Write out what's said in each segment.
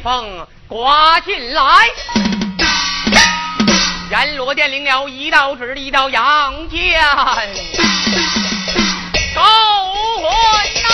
风刮进来。阎罗殿领了一道旨，一道阳间，走魂呐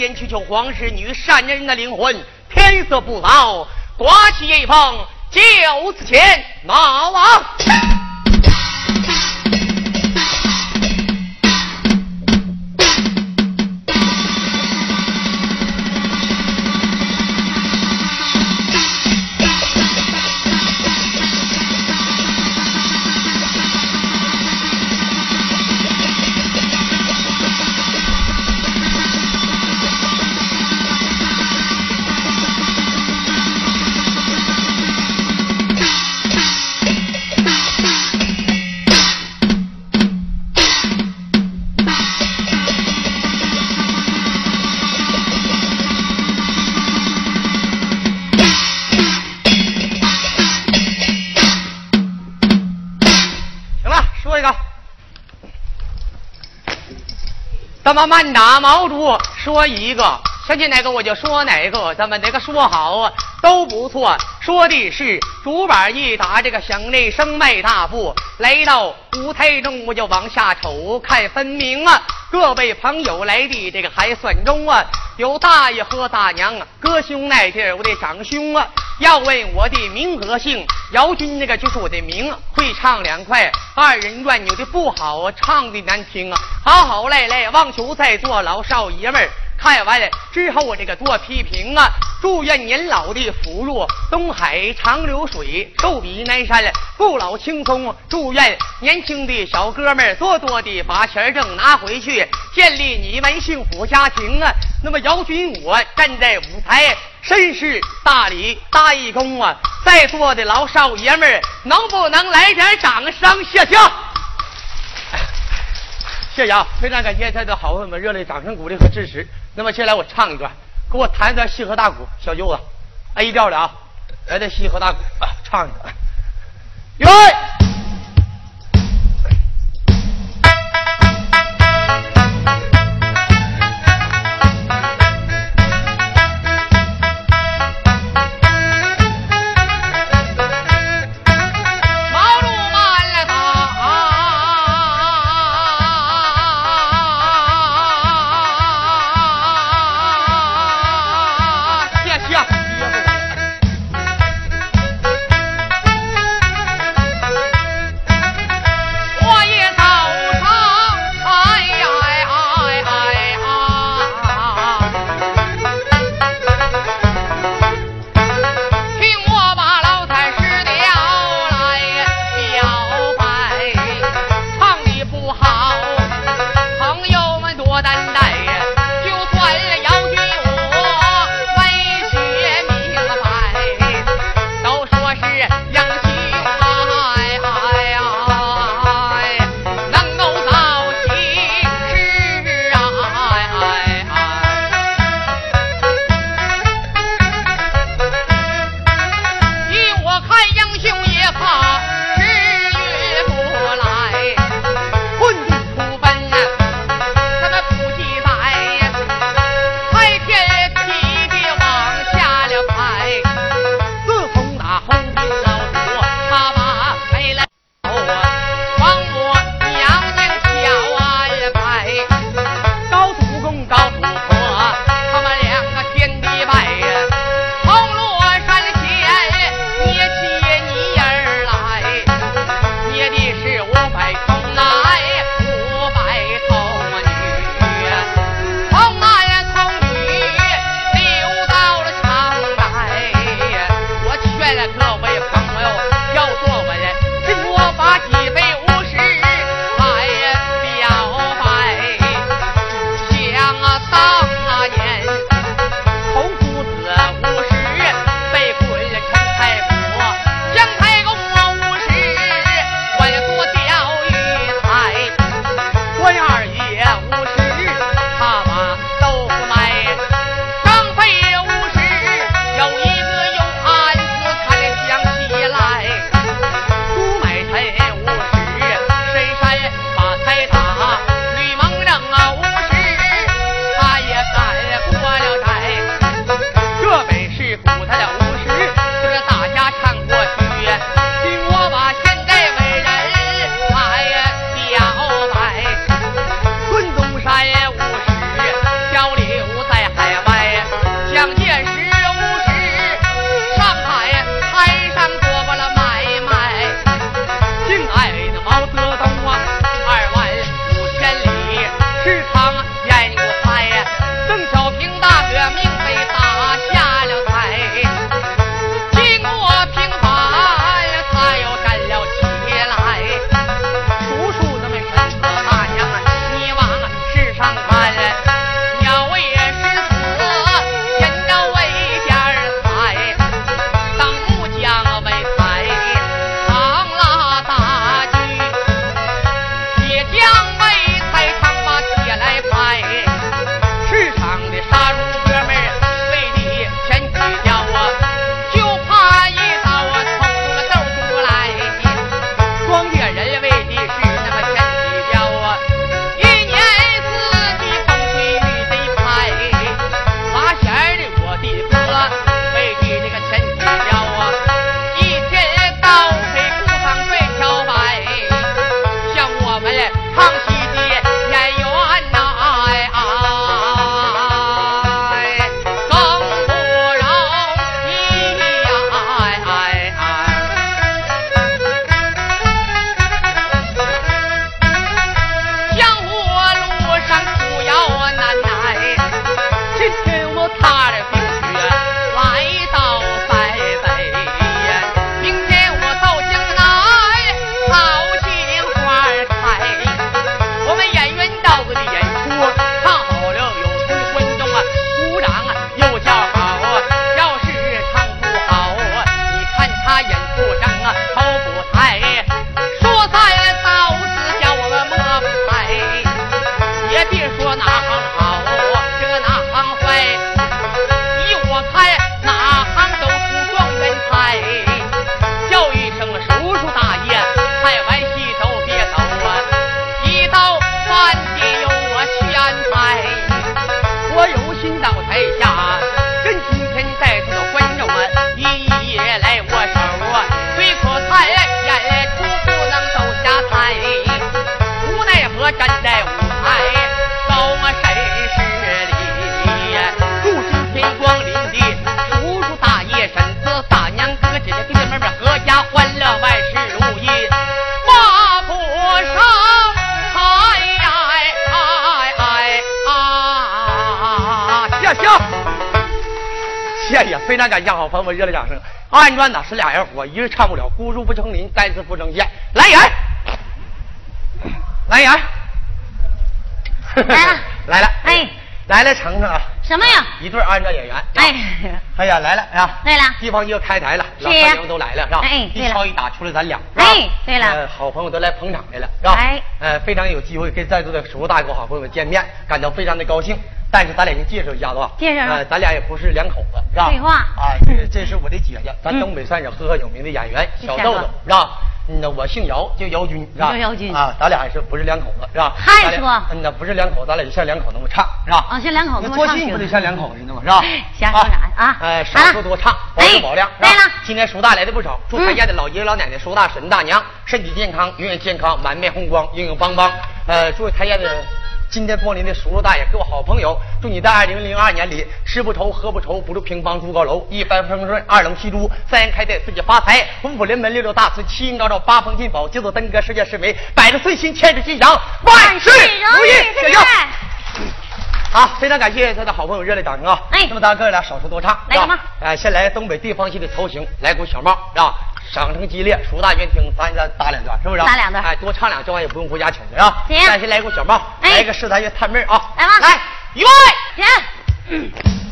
间去救皇室女善人的灵魂。天色不早，刮起夜风，就此前马王。咱们慢打毛竹说一个，想起哪个我就说哪个，咱们哪个说好啊都不错。说的是竹板一打，这个响内声迈大步来到舞台中，我就往下瞅，看分明啊。各位朋友来的这个还算中啊，有大爷和大娘啊，哥兄那地儿我的长兄啊。要问我的名和姓，姚军那个就是我的名，会唱两块二人转，扭的不好，唱的难听啊。好好赖赖，望求在座老少爷们儿看完了之后，我这个多批评啊。祝愿年老的福禄东海长流水，寿比南山不老青松。祝愿年轻的小哥们多多的把钱挣拿回去，建立你们幸福家庭啊。那么姚军，我站在舞台。绅士大礼大义工啊！在座的老少爷们儿，能不能来点掌声？谢谢，谢谢啊！非常感谢在座好朋友们热烈掌声鼓励和支持。那么，接下来我唱一段，给我弹一段西河大鼓，小舅子，A 调的啊，来段西河大鼓啊，唱一段，预备。呢是俩人火，一日唱不了，孤树不成林，单丝不成线。来人，来人，来了来了，哎，来了，程程啊，什么呀？一对二人转演员。哎，哎呀，来了呀！对了地方就要开台了，老是呀朋友都来了，是吧？哎对了一敲一打出来咱俩，哎对了呃好朋友都来捧场来了，是吧？哎呃，非常有机会跟在座的叔叔大哥好朋友们见面，感到非常的高兴。但是咱俩先介绍一下子吧，介绍呃，咱俩也不是两口子，是吧？废话啊，这 这是我的姐姐，咱嗯东北三省赫赫有名的演员是小豆豆，是吧？嗯，那我姓姚，叫姚军，是吧？叫姚军啊，咱俩也是不是两口子，是吧？还咱俩说嗯，那不是两口子，咱俩就像两口子那么唱，是吧？啊像两口子那做戏不得像两口子似的吗？是吧？瞎说啥啊哎，少说多唱，保质保量。哎是吧对了今天叔大来的不少，祝嗯他家的老爷爷老奶奶、叔大婶大娘身体健康，永远健康，满面红光，硬硬邦邦。呃，祝他家的。今天光临的叔叔大爷，各位好朋友，祝你在二零零二年里吃不愁，喝不愁，不住平房住高楼，一帆风顺，二龙戏珠，三阳开泰，四季发财，五福临门，六六大顺，七星高照，八方进宝，九子登科，十全十美，百日顺心，千日吉祥，万事如意。谢谢。好，非常感谢他的好朋友热烈掌声啊！哎那么咱哥俩少说多唱，来个嘛是吧呃，先来东北地方戏的头型，来股小帽，是吧？掌声激烈，叔大军听，咱再打两段，是不是？打两段哎，多唱两，这玩意也不用回家请去啊。行咱先来一个小帽，来一个十三月探妹啊！来吧来，预备。行。正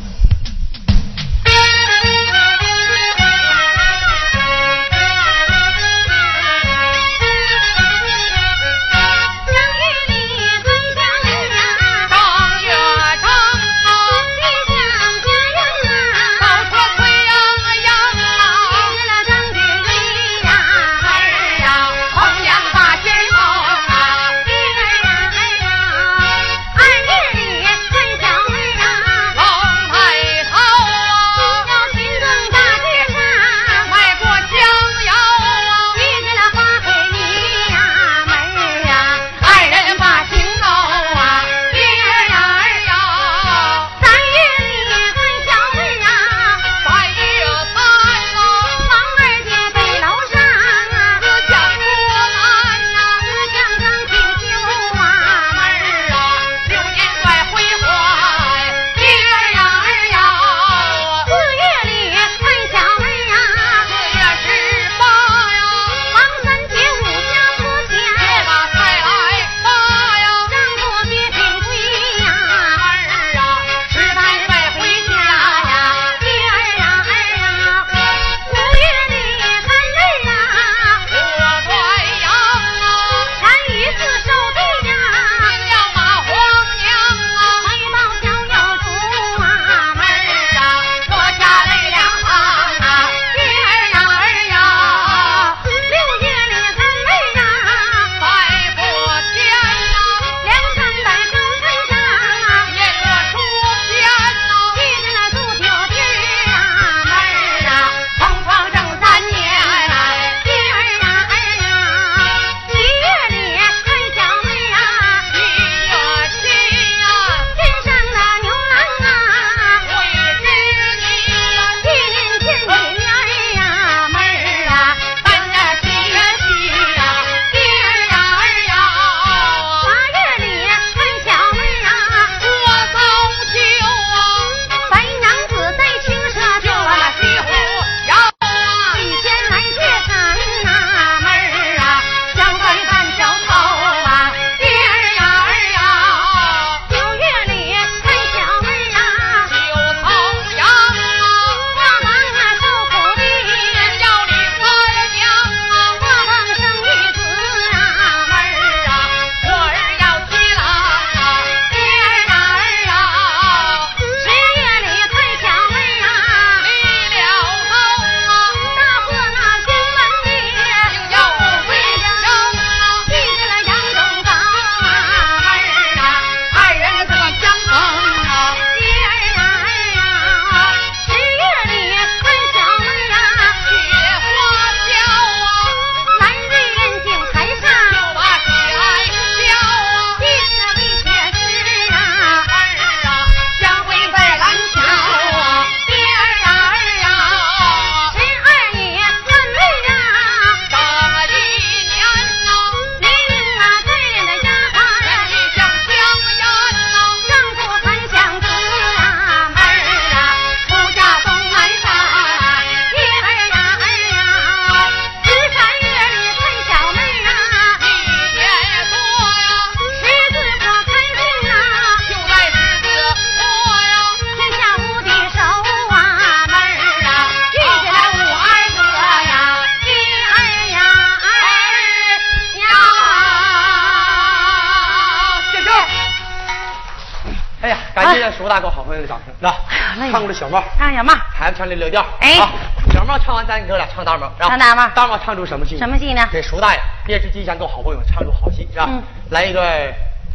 吧唱大帽大帽唱出什么戏？什么戏呢？给叔大爷烈士吉祥，跟好朋友唱出好戏，是吧？嗯。来一个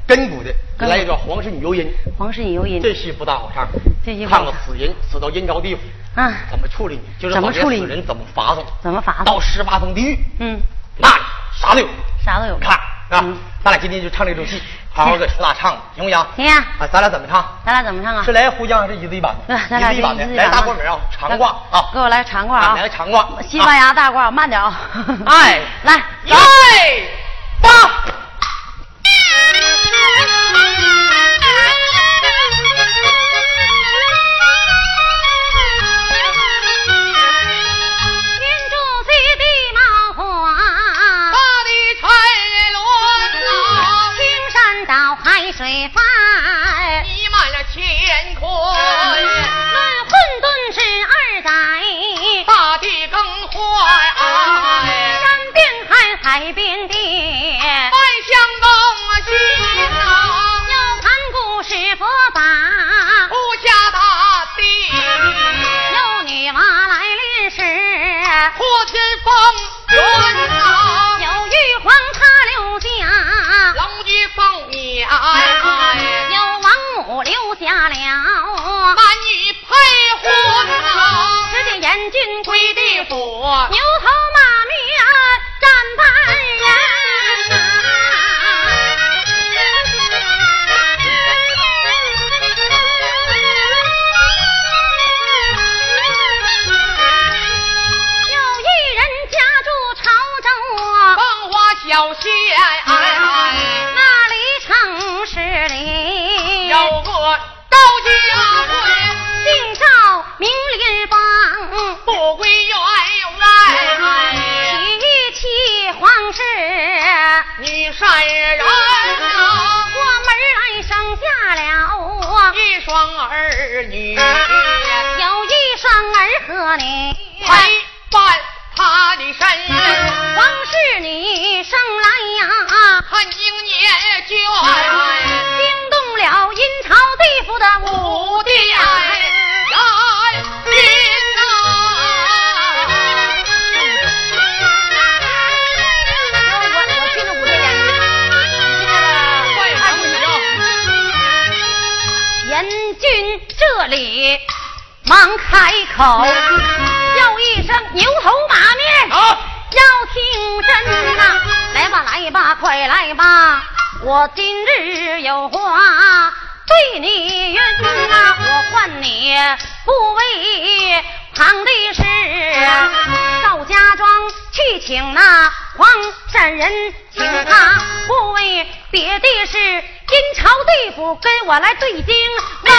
根骨的，来一个黄氏女游吟，黄氏女游吟，这戏不大好唱，这戏不好看个死人死到阴曹地府，啊，怎么处理你？就是把这死人怎么罚送？怎么罚送到十八层地狱，嗯，那里啥都有。啥都有。看啊嗯，咱俩今天就唱这出戏，好好给楚大唱，行不行？行呀啊，咱俩怎么唱？咱俩怎么唱啊？是来胡江还是一字一板的？对，咱俩一字一板的，来大板褂门啊，长褂啊，给我来长褂啊，来个长褂，西班牙大褂，慢点啊。哎来，来吧。天这里忙开口，叫一声牛头马面。啊？要听真呐、来吧来吧，快来吧！我今日有话对你云呐、我唤你不为旁的事，到家庄去请那黄山人，请他不为别的事，阴曹地府跟我来对经文呐、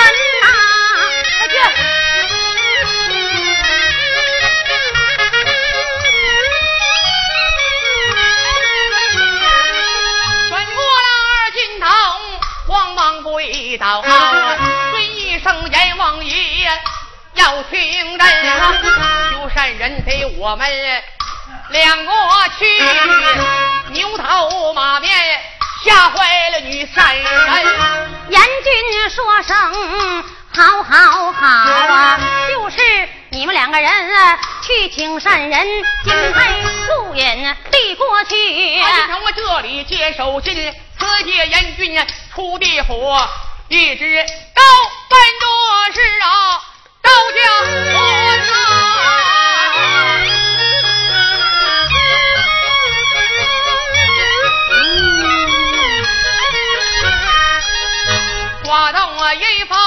快去！转过了二金头，慌忙跪倒，尊一声阎王爷，要听真，求善人陪我们两个去，牛头马面吓坏了女善人。阎君说声好好好啊，就是你们两个人啊去请善人，金杯素饮递过去。他就从我这里接手信，此界阎君出地火，一直高奔多事啊，高家婚啊。刮动我阴风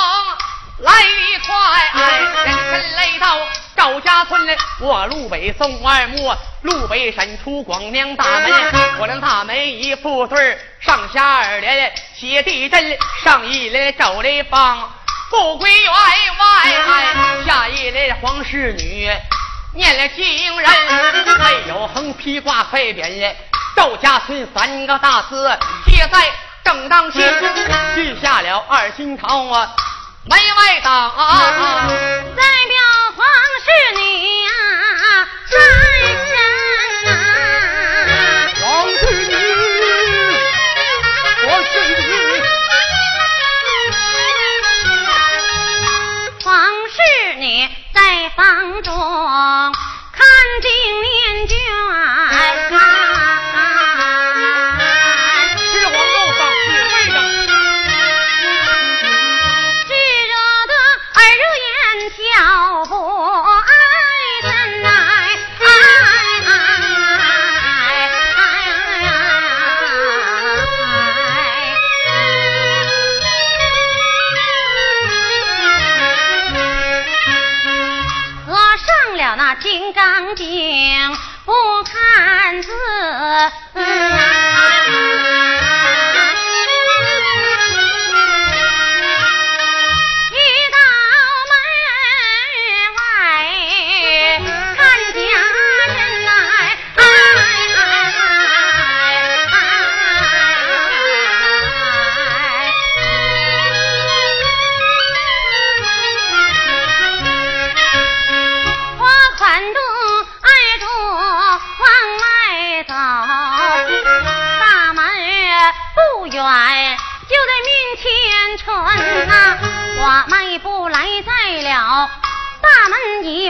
来得快，人参来到赵家村，我路北送二木，路北闪出广娘大门，我俩大门一副对儿上下二联写地震，上一联赵雷芳，不归员外，下一联黄氏女。念了经人，没有横批挂废匾，赵家村三个大字写在正当心，记下了二心桃啊，门外挡。代表皇室女呀、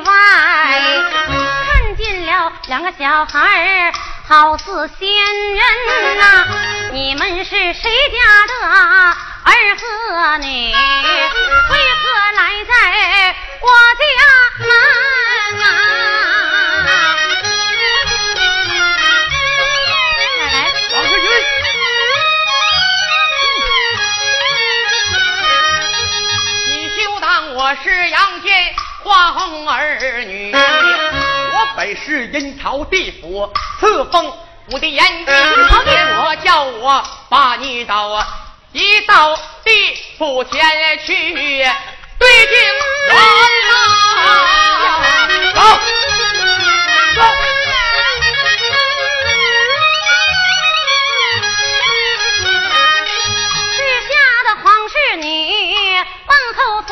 外看见了两个小孩好似仙人呐，你们是谁家的儿和女？为何来在我家门啊？来，王世军，你休当我是杨戬花红儿女。我本是阴曹地府赐封我的眼睛，我叫我把你到啊一到地府前去对镜人啊！走走。时下的皇室女往后退，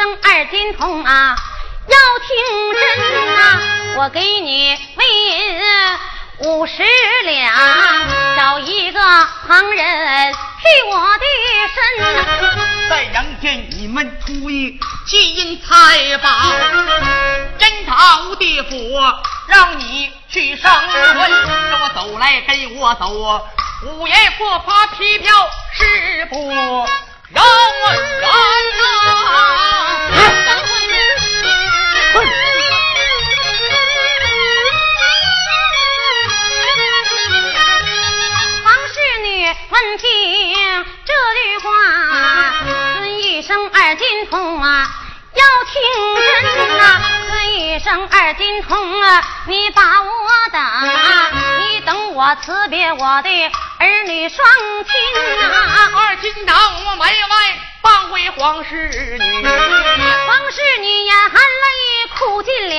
生二金童啊！要听真呐，我给你为银五十两，找一个旁人替我的身。在阳间你们出一金银财宝，真桃地府让你去上坟。跟我走来，跟我走，五爷不发批票是不！听这句话，一声二金童啊，要听真呐！一声二金童啊，你把我等，你等我辞别我的儿女双亲啊！二金童我门外放回皇室女，皇室女眼含泪哭尽了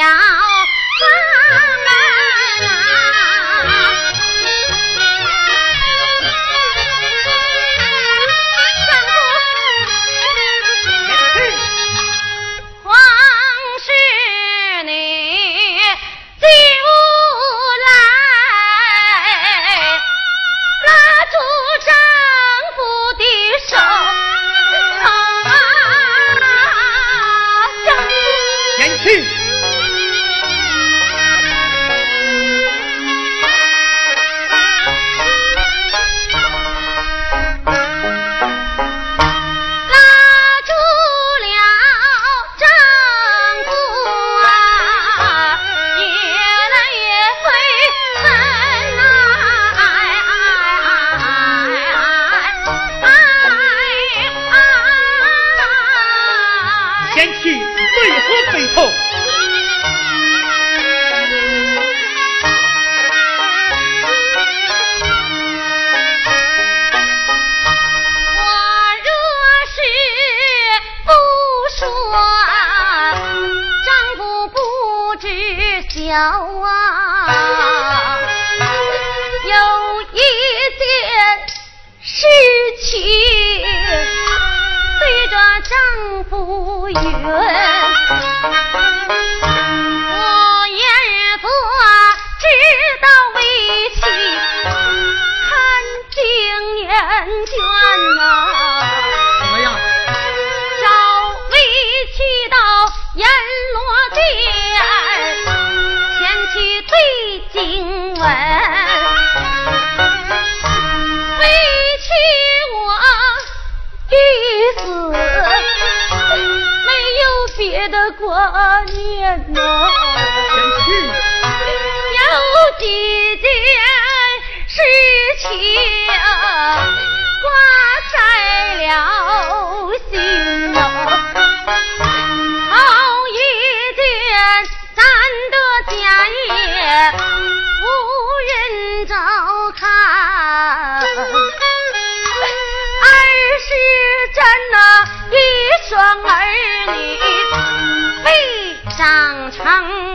¡Gracias!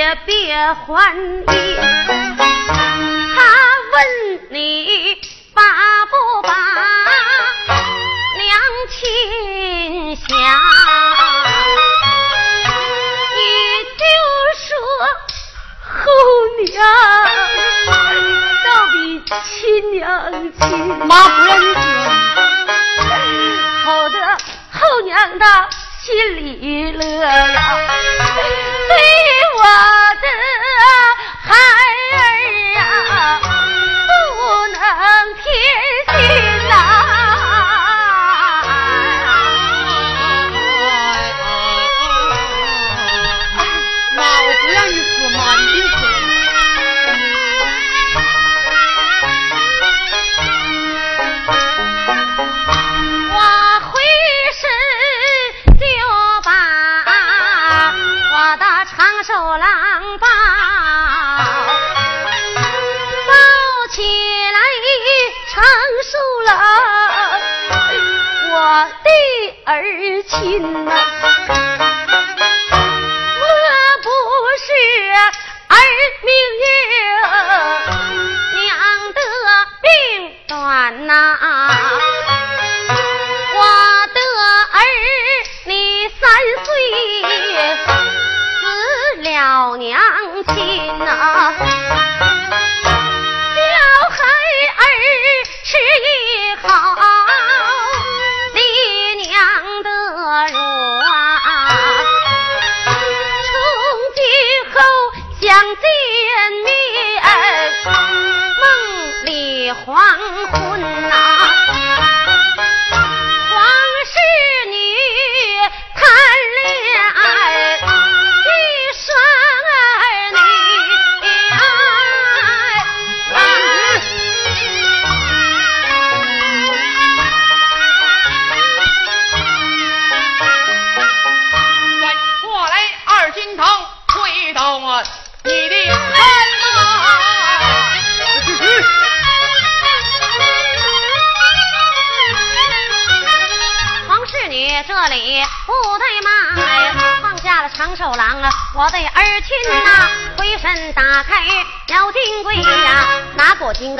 也别还你。他问你把不把娘亲想？你就说后娘倒比亲娘亲。妈不让你说。好的，后娘的心里乐呀。对呀。我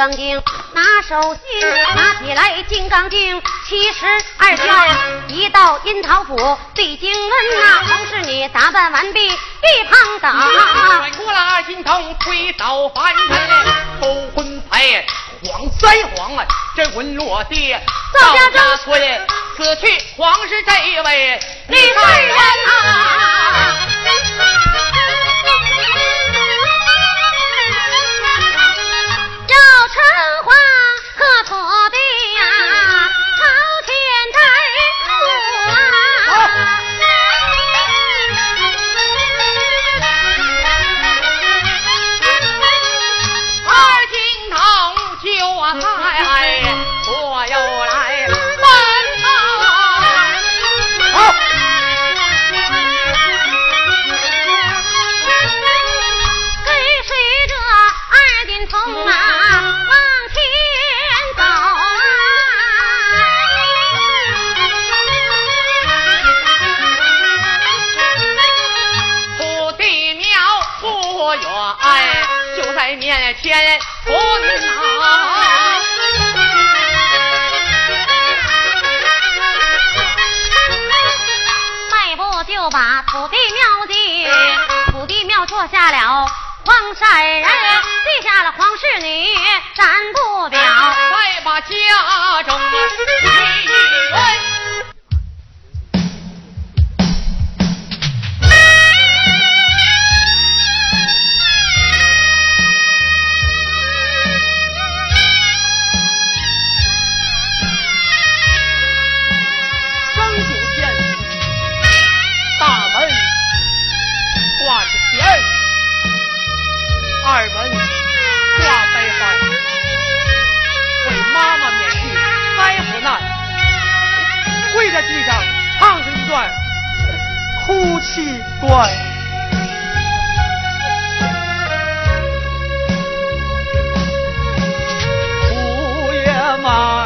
金刚经，拿手心，拿起来金刚经七十二卷。一到樱桃府，对金温啊，黄氏女打扮完毕，一旁等。转过拉金童，推倒凡人，勾魂牌晃三晃啊，真魂落地赵家村，此去黄氏这位女贵人啊。生花何苦天不老，迈步就把土地庙进，土地庙坐下了，黄善人记下了黄氏女，咱不表，再把家中分。奇怪，胡也忙。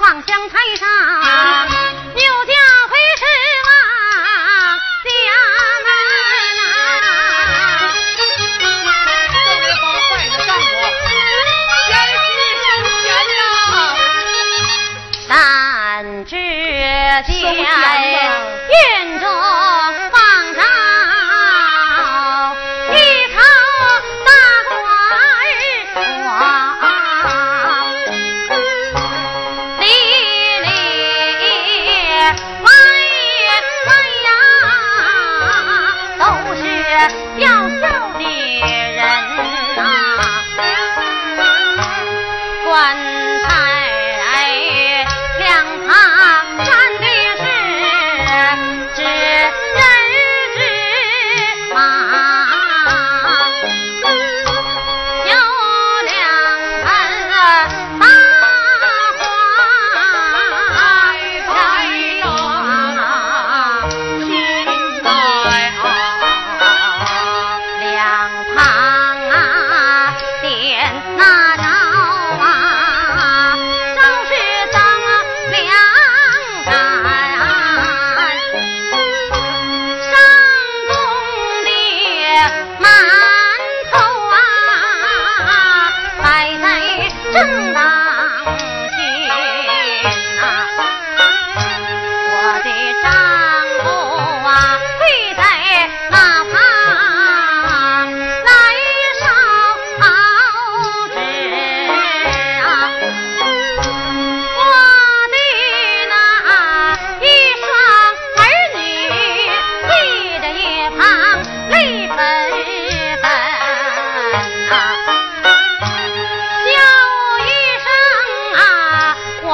望江台上。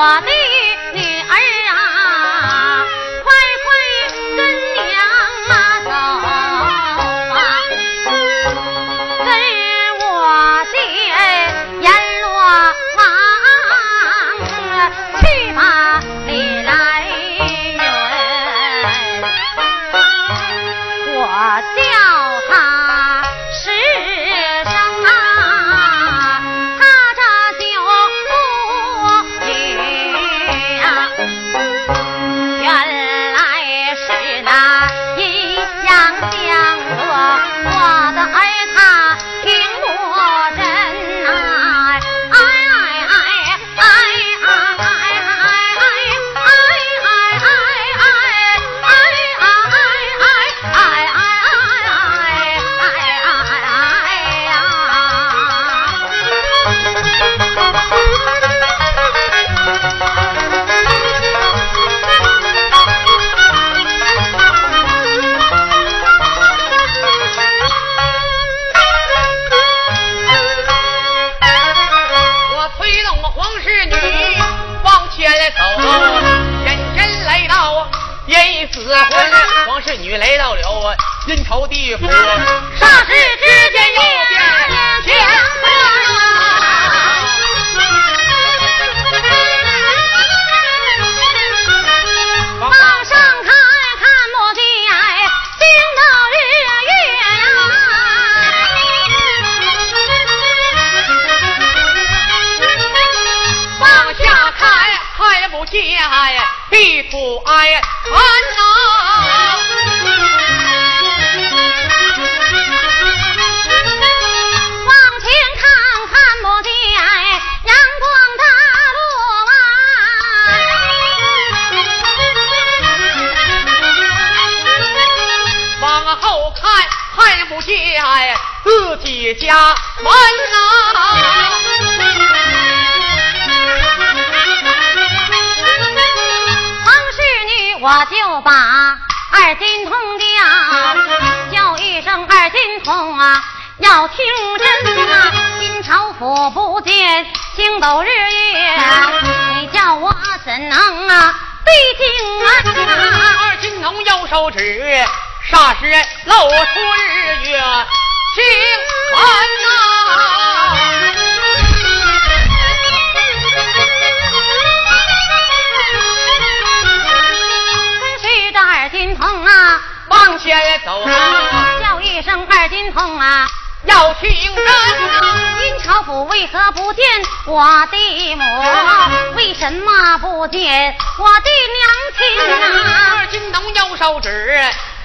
mommy 家门呐、啊。当侍女我就把二金童叫，叫一声二金童啊，要听真啊。金朝府不见星斗日月，你叫我怎能啊？对镜啊，二金童右手指，霎时露出日月。请看呐，跟随这二金童啊往前走啊，叫一声二金童啊要请人。阴曹府为何不见我的母？为什么不见我的娘亲啊？二金童，右手指。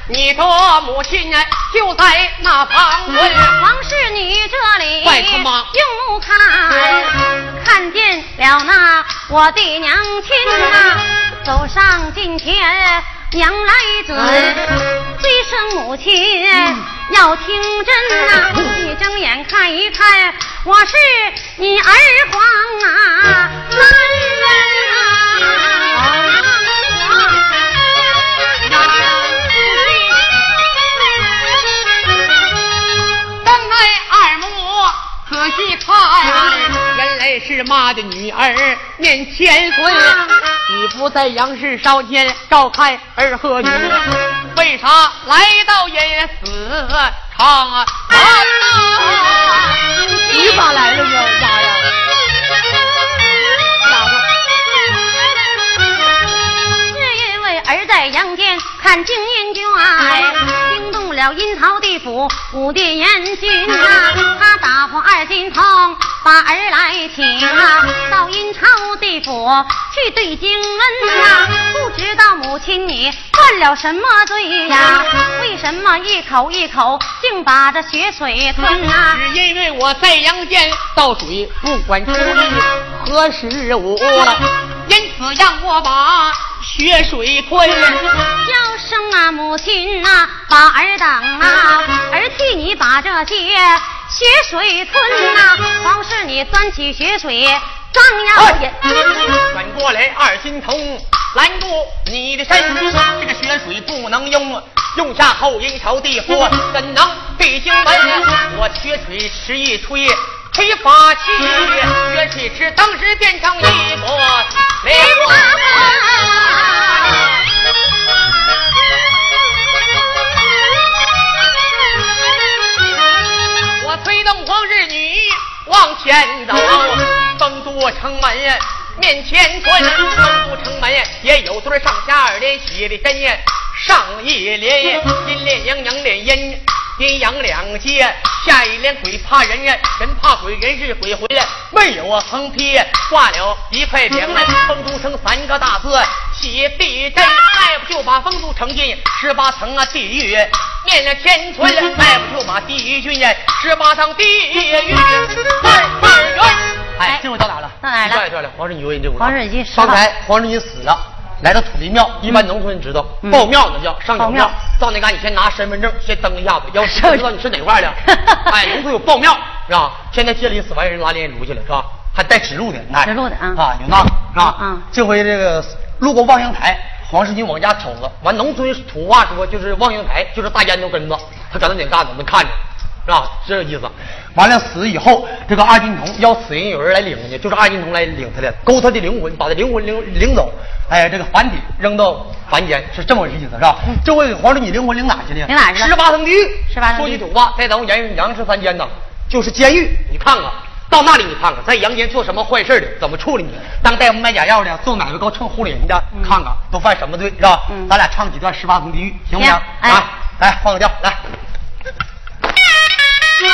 你的母亲就在那旁边。王氏女这里快他妈用目看，看见了那我的娘亲呐，走上近前，娘来准，追声母亲要听真呐，你睁眼看一看，我是你儿皇啊，男人仔细看，原来是妈的女儿念千岁。你不在杨氏少天照看儿和女，为啥来到人死唱啊？你咋来了呢，妈呀？是因为儿在阳间看金印卷，了阴曹地府五殿阎君啊，他打破二金童把儿来请啊，到阴曹地府去对经恩啊，不知道母亲你犯了什么罪呀？为什么一口一口竟把这血水吞啊？只因为我在阳间倒水，不管初一何时无，因此让我把血水吞。叫声啊，母亲呐、把儿等啊，儿替你把这些血水吞呐、方是你端起血水张要饮。转过来，二金童拦住你的身，这个血水不能用，用下后阴朝地府怎能对经门？我血水吃一吹，黑法器，血水池当时变成一朵莲花。我推动黄日女往前走，丰都城门面前蹲，丰都城门也有对上下二联喜的针，上一连阴连阳阳连阴。阴阳两界，下一连鬼怕人呀，人怕鬼，人是鬼回来。没有啊，横批挂了一块匾，丰都城三个大字写地震，迈不就把丰都城进十八层啊地狱，念了千村，迈不就把地狱郡十八层地狱二二元。哎，这回到哪了？到哪了一转一转了，黄世女为你这回。黄世女死了刚才黄世女死了。来到土地庙，一般农村人知道，嗯报庙那叫上报庙。到那嘎，你先拿身份证先登一下子，要是不知道你是哪块的。哎，农村有报庙是吧？现在街里死完人拉连炉去了是吧？还带指路的，哎指路的啊啊，有那个是吧？嗯这回这个路过望乡台，黄世军往家瞅着，完农村土话说就是望乡台，就是大烟头根子，他搁那哪嘎子能看着。是吧？这个意思。完了死以后，这个二金童要死人有人来领他去，就是二金童来领他的，勾他的灵魂，把他灵魂领领走，哎，这个凡体扔到凡间，是这么个意思，是吧？这回皇上你灵魂领哪去了？领哪去了十八层地狱。十八层说句土话，在咱们阳阳世三间呢，就是监狱。你看看，到那里你看看，在阳间做什么坏事的，怎么处理你？当大夫卖假药的，做买卖高蹭护理人的，看看都犯什么罪，是吧？嗯咱俩唱几段十八层地狱，行不行？行哎啊，来换个调，来。东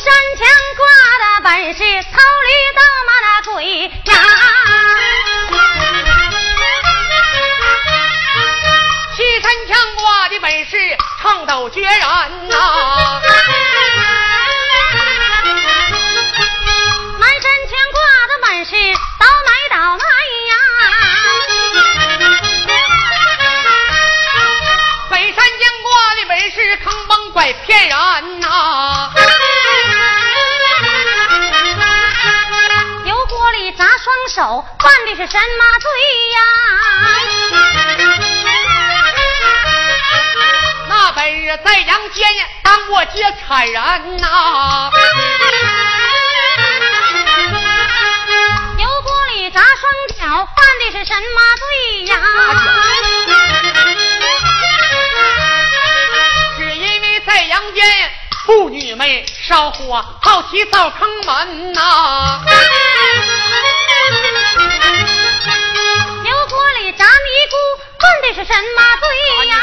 山墙挂的本是草驴到马那鬼呀，西山墙挂的本事唱到决然呐、蒙拐骗人呐、油锅里炸双手，犯的是什么罪呀？那本是在阳间当过劫财人呐、油锅里炸双脚，犯的是什么罪呀？妇女们烧火好奇灶坑门呐、油锅里炸尼姑，犯的是什么罪呀？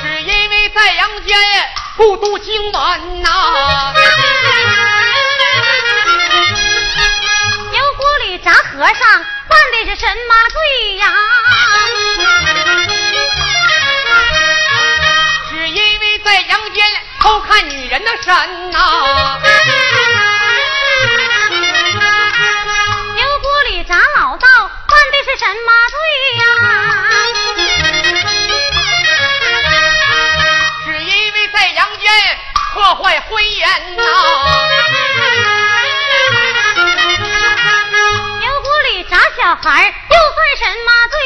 只因为在阳间不读经文呐。油锅里炸和尚犯的是什么罪呀？在阳间偷看女人的身呐。油锅里炸老道犯的是什么罪呀？只因为在阳间破坏婚姻呐。油锅里炸小孩又算什么罪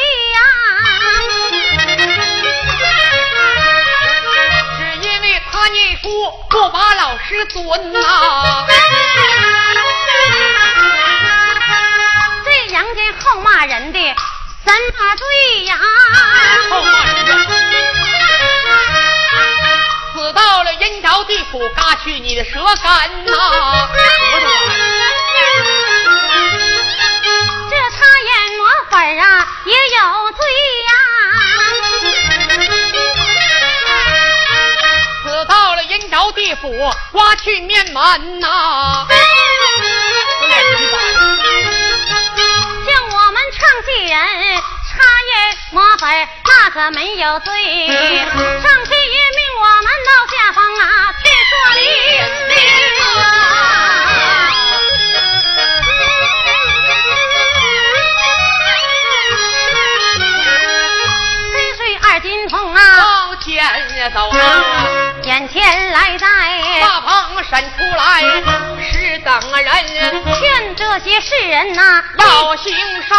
书不把老师尊呐。这阳间好骂人的什么罪呀？后骂人的，死到了阴曹地府，嘎去你的舌根呐！这擦眼抹粉啊也有地府，刮去面门呐！乱七八糟像我们唱戏人插叶抹粉，那可没有罪。上天爷命我们到下方啊去说理黑水二金童啊，往前走啊，眼前来在，大棚伸出来是等人，劝这些世人呐、要行善。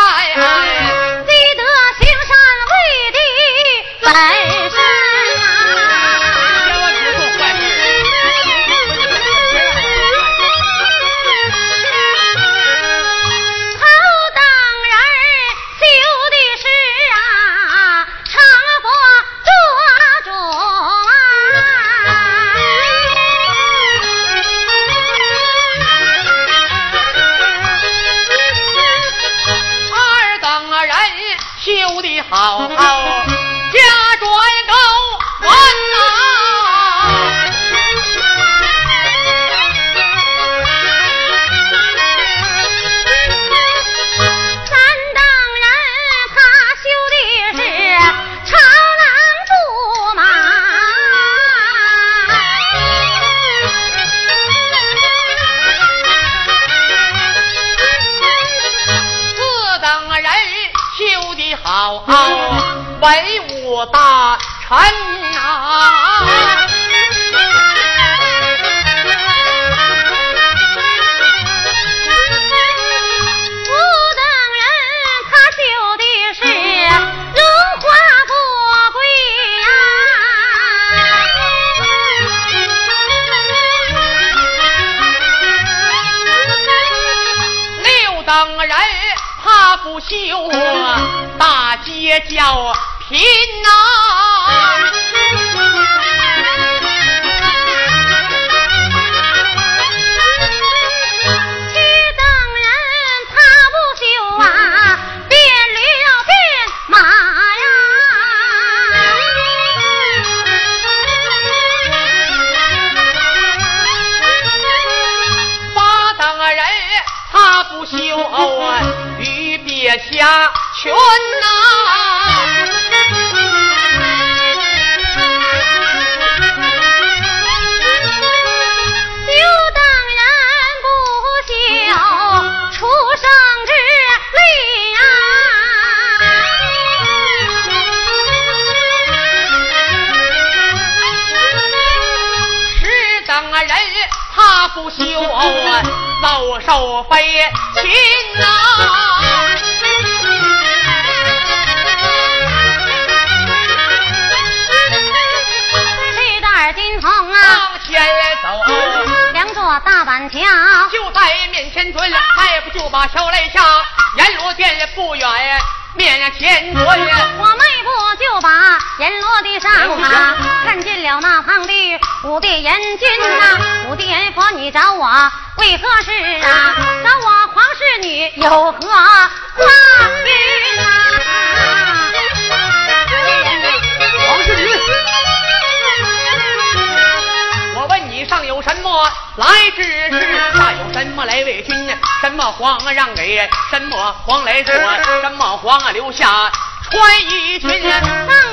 皇让给？什么皇来做？什么皇啊留下？穿衣裙，上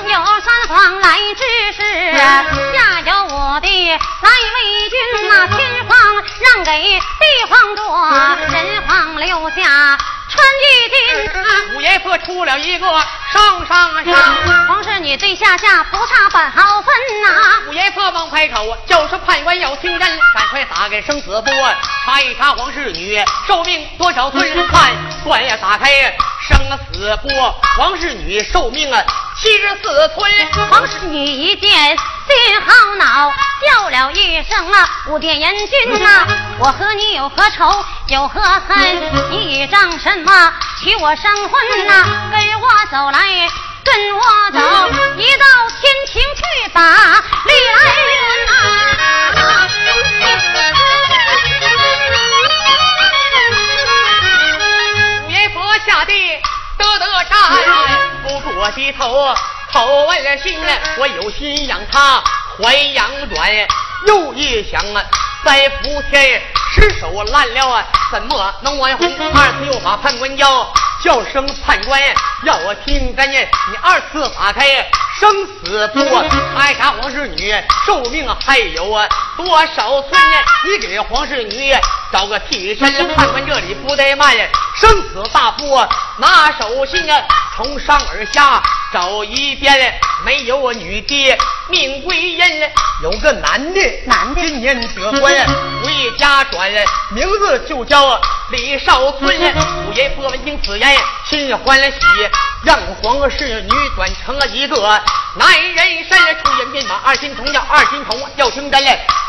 有三皇来治世，下有我的来为君呐。天皇让给地皇做，人皇留下。穿衣裙，五爷婆出了一个上上上，皇室女对下下不差半毫分呐。五爷侧望开口，就是判官要听人，赶快打开生死簿，查一查皇室女寿命多少岁？判官呀，打开生死簿，皇室女寿命啊七十四岁。皇室女一见心好恼，叫了一声啊，五殿阎君呐，我和你有何仇有何恨？你倚仗什么娶我生婚呐？跟我走来，跟我走，一到天庭去把李来云呐。五爷婆下地得得战，不住低头口问心，我有心养他怀阳短，又一想啊，在福天失手烂了啊，怎么能完婚？二次又把判官叫，叫声判官要我听真，你二次打开生死簿，查查皇室女寿命还有啊多少岁？你给皇室女找个替身，看看这里不怠慢，生死大簿拿手心啊，从上而下找一遍，没有我女的命归阴，有个男的，男的今年得官回 家转，名字就叫李少春。五爷播闻听此言，心欢喜，让皇室女转成了一个男人身，出言便马二心童叫二心童要听真，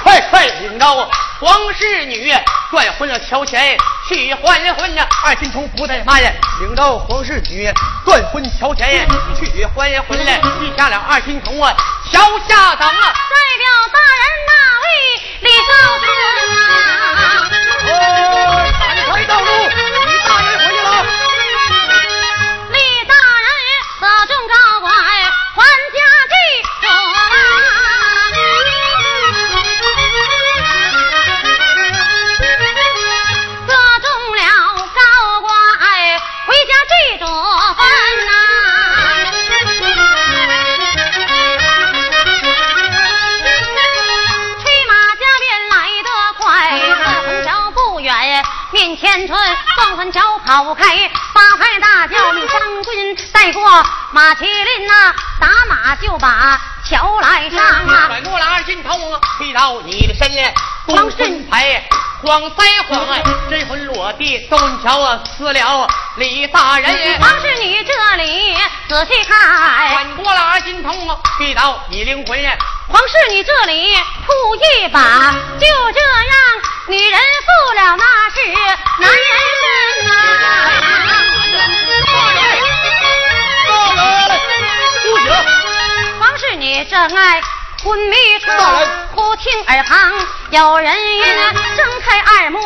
快快领着皇室女转婚了乔前去还婚呀！二心童不怠慢，领着皇室女断婚乔前去还婚来，立下了二心童啊，桥下等啊。代表大人哪位李少春啊，哦，闪开道路，天春凤凰脚跑开，八抬大轿命将军带过马麒麟呐、打马就把桥来上啊。转过了二进头，推到你的身来，光身牌晃腮晃哎，真魂落地，东桥啊死了李大人。王侍女这里仔细看，转过了二心头，推到你灵魂，皇侍女这里吐一把，就这样，女人负了那是男人身呐、大人，不行，皇侍女正爱昏迷中，忽听耳旁有人云：睁开二目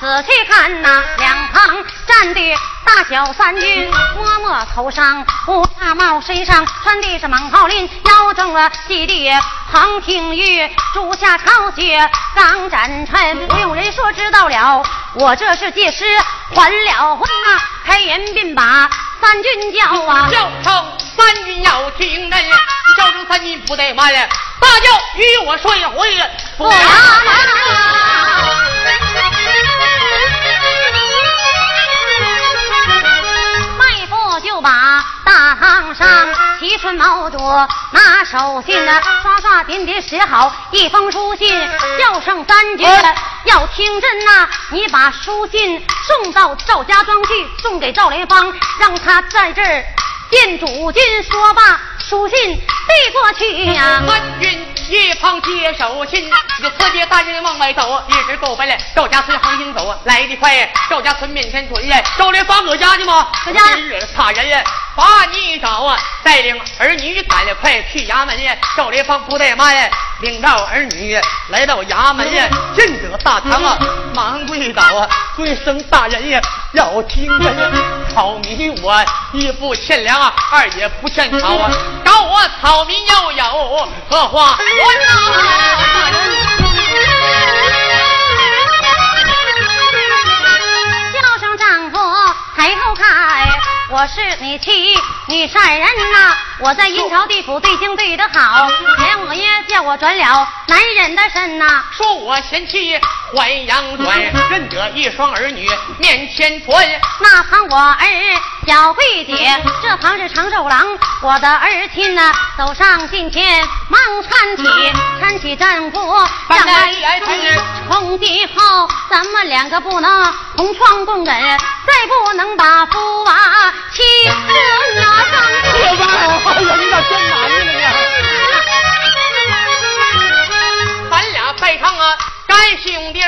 仔细看呐，两旁站的大小三军，摸摸头上乌纱帽，身上穿的是蟒袍绫，腰中啊系的横听玉，足下朝靴刚展臣，不用人说知道了，我这是借尸还了魂呐，开言便把三军叫啊。叫声三军要听人，叫声三军不怠慢，大叫与我说一回，不不要迈步就把大堂上齐春毛主拿手信呢，刷刷点点写好一封书信，叫声三句要听真呐、你把书信送到赵家庄去，送给赵连芳，让他在这儿见主君。说罢，书信递过去呀、官军一旁接手信，你司机大人往外走，一直够奔来赵家村横行走，来得快，赵家村面前屯呀，赵连芳搁家呢吗？搁家今日差人把你找啊，带领儿女赶快去衙门呀。赵连芳不怠慢，领着儿女来到衙门呀，进得大堂啊，忙跪倒啊，尊声大人呀，要听真，草民我一不欠粮啊，二也不欠草啊，找我草民又有何话问？叫上丈夫抬头看，我是你妻，你善人呐。我在阴曹地府对经对得好，阎王爷叫我转了男人的身呐，说我贤妻。换阳转，认得一双儿女面前存。那旁我儿小桂姐，这旁是长寿郎，我的儿亲呐，走上近前忙搀起，搀起丈夫向外冲，冲地后咱们两个不能同床共枕，再不能把夫娃妻子拿上这玩意儿，哎呀，你咋真难了呢？咱俩拜堂啊，干兄弟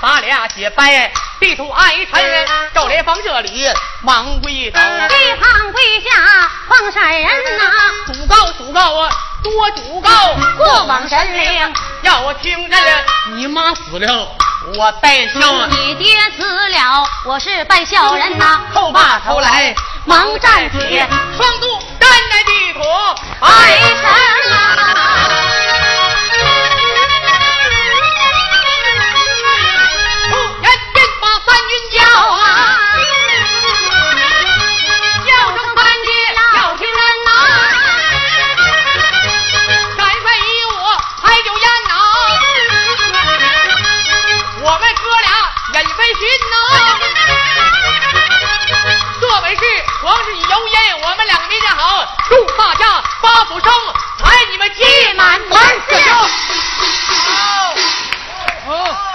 咱俩结拜，地图爱臣，赵连芳这里忙跪倒，一旁跪下黄山人呐，主告主告啊，多主告，过往神灵。要听着，你妈死了，我带孝啊，你爹死了，我是拜孝人呐，后把头来，忙站起，双足站在地土，爱哎神啊！好祝大家八福生财你们积满完事好好